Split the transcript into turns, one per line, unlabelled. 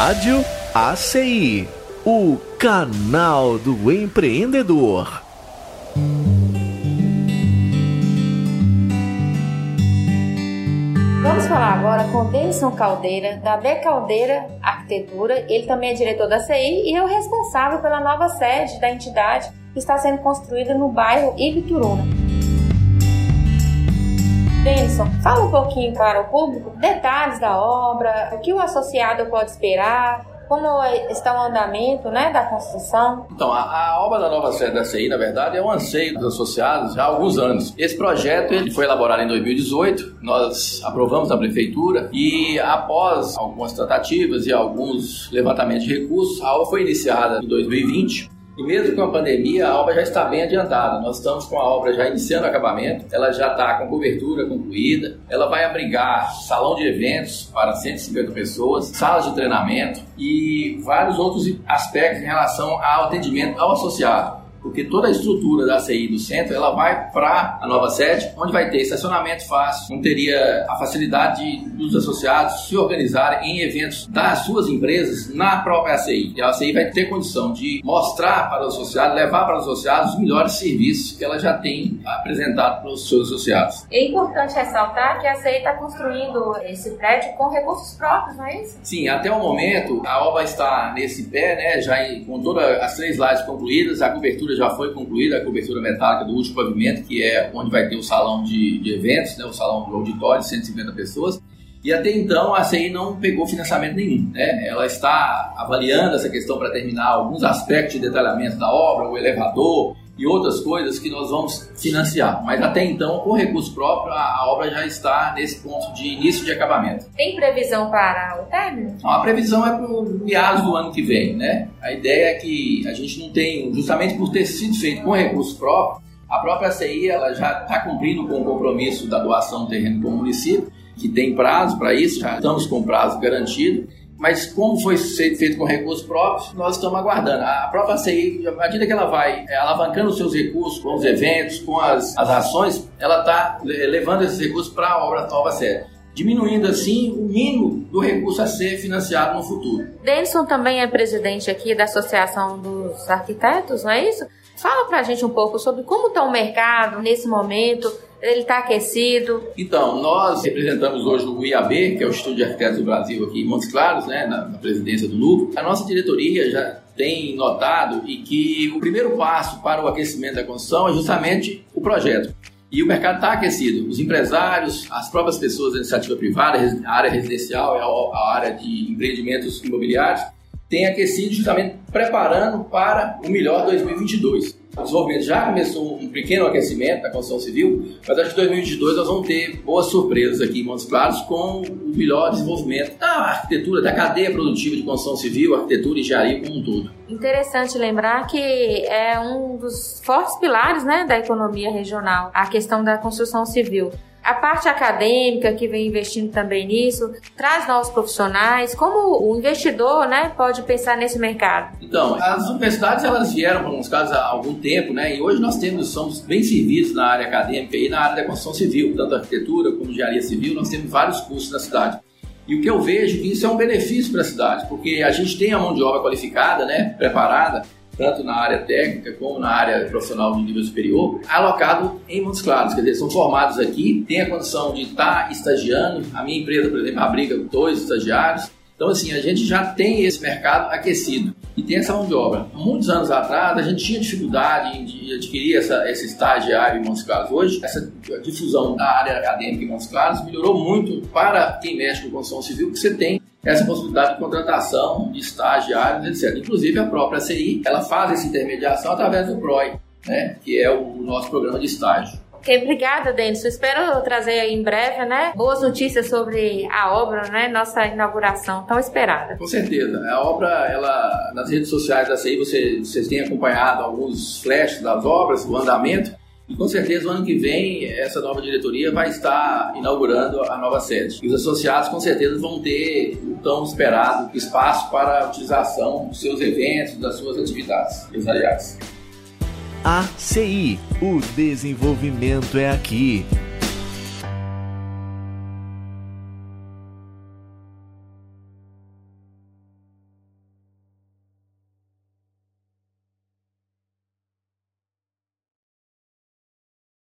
Rádio ACI, o canal do empreendedor.
Vamos falar agora com Denison Caldeira, da B Caldeira Arquitetura. Ele também é diretor da CI e é o responsável pela nova sede da entidade que está sendo construída no bairro Ibituruna. Fala um pouquinho para o público detalhes da obra, o que o associado pode esperar, como está o andamento né, da construção?
Então, a, a, obra da nova sede da CI, na verdade, é um anseio dos associados já há alguns anos. Esse projeto ele foi elaborado em 2018, nós aprovamos na prefeitura e após algumas tratativas e alguns levantamentos de recursos, a obra foi iniciada em 2020 e mesmo com a pandemia, a obra já está bem adiantada. Nós estamos com a obra já iniciando o acabamento, ela já está com cobertura concluída, ela vai abrigar salão de eventos para 150 pessoas, salas de treinamento e vários outros aspectos em relação ao atendimento ao associado porque toda a estrutura da CI do centro ela vai para a nova sede, onde vai ter estacionamento fácil, não teria a facilidade dos associados se organizarem em eventos das suas empresas na própria ACI. E a ACI vai ter condição de mostrar para os associados, levar para os associados os melhores serviços que ela já tem apresentado para os seus associados.
É importante ressaltar que a ACI está construindo esse prédio com recursos próprios, não é isso?
Sim, até o momento a obra está nesse pé, né, já com todas as três lajes concluídas, a cobertura já foi concluída a cobertura metálica do último pavimento, que é onde vai ter o salão de, de eventos, né, o salão do auditório, 150 pessoas. E até então a CI não pegou financiamento nenhum. Né? Ela está avaliando essa questão para terminar alguns aspectos de detalhamento da obra, o elevador, e outras coisas que nós vamos financiar. Mas até então, com recurso próprio, a, a obra já está nesse ponto de início de acabamento.
Tem previsão para o término?
Não, a previsão é para o meados do ano que vem, né? A ideia é que a gente não tem, justamente por ter sido feito com recurso próprio, a própria CI ela já está cumprindo com o compromisso da doação do terreno com o município, que tem prazo para isso, já estamos com prazo garantido mas como foi feito com recursos próprios, nós estamos aguardando. A própria CI, à medida que ela vai é, alavancando os seus recursos com os eventos, com as, as ações, ela está levando esses recursos para a obra nova sede diminuindo assim o mínimo do recurso a ser financiado no futuro.
Denison também é presidente aqui da Associação dos Arquitetos, não é isso? Fala para a gente um pouco sobre como está o mercado nesse momento, ele está aquecido?
Então, nós representamos hoje o IAB, que é o Instituto de Arquitetos do Brasil aqui em Montes Claros, né, na, na presidência do NUVO. A nossa diretoria já tem notado e que o primeiro passo para o aquecimento da construção é justamente o projeto. E o mercado está aquecido. Os empresários, as próprias pessoas da iniciativa privada, a área residencial a área de empreendimentos imobiliários têm aquecido justamente preparando para o melhor 2022. Desenvolvimento já começou um pequeno aquecimento da construção civil, mas acho que em 2022 nós vamos ter boas surpresas aqui em Montes Claros com o melhor desenvolvimento da arquitetura, da cadeia produtiva de construção civil, arquitetura e engenharia como um todo.
Interessante lembrar que é um dos fortes pilares né, da economia regional, a questão da construção civil. A parte acadêmica que vem investindo também nisso, traz novos profissionais. Como o investidor né, pode pensar nesse mercado?
Então, as universidades elas vieram para alguns casos há algum tempo, né? E hoje nós temos, somos bem servidos na área acadêmica e na área da construção civil, tanto arquitetura como engenharia civil, nós temos vários cursos na cidade. E o que eu vejo que isso é um benefício para a cidade, porque a gente tem a mão de obra qualificada, né, preparada, tanto na área técnica como na área profissional de nível superior, alocado em Montes Claros. Quer dizer, são formados aqui, têm a condição de estar estagiando. A minha empresa, por exemplo, abriga dois estagiários. Então, assim, a gente já tem esse mercado aquecido e tem essa mão de obra. Muitos anos atrás, a gente tinha dificuldade de adquirir essa, esse estagiário em Montes Claros. Hoje, essa difusão da área acadêmica em Montes Claros melhorou muito para quem mexe com construção civil, porque você tem essa possibilidade de contratação de estagiários, etc. Inclusive, a própria CI, ela faz essa intermediação através do PROI, né, que é o nosso programa de estágio.
Ok, obrigada, Denis. espero trazer em breve, né, boas notícias sobre a obra, né, nossa inauguração tão esperada.
Com certeza. A obra, ela, nas redes sociais da CI, você, vocês têm acompanhado alguns flashes das obras, o andamento. E com certeza, o ano que vem, essa nova diretoria vai estar inaugurando a nova sede. E os associados, com certeza, vão ter o tão esperado espaço para a utilização dos seus eventos, das suas atividades empresariais.
ACI, o desenvolvimento é aqui.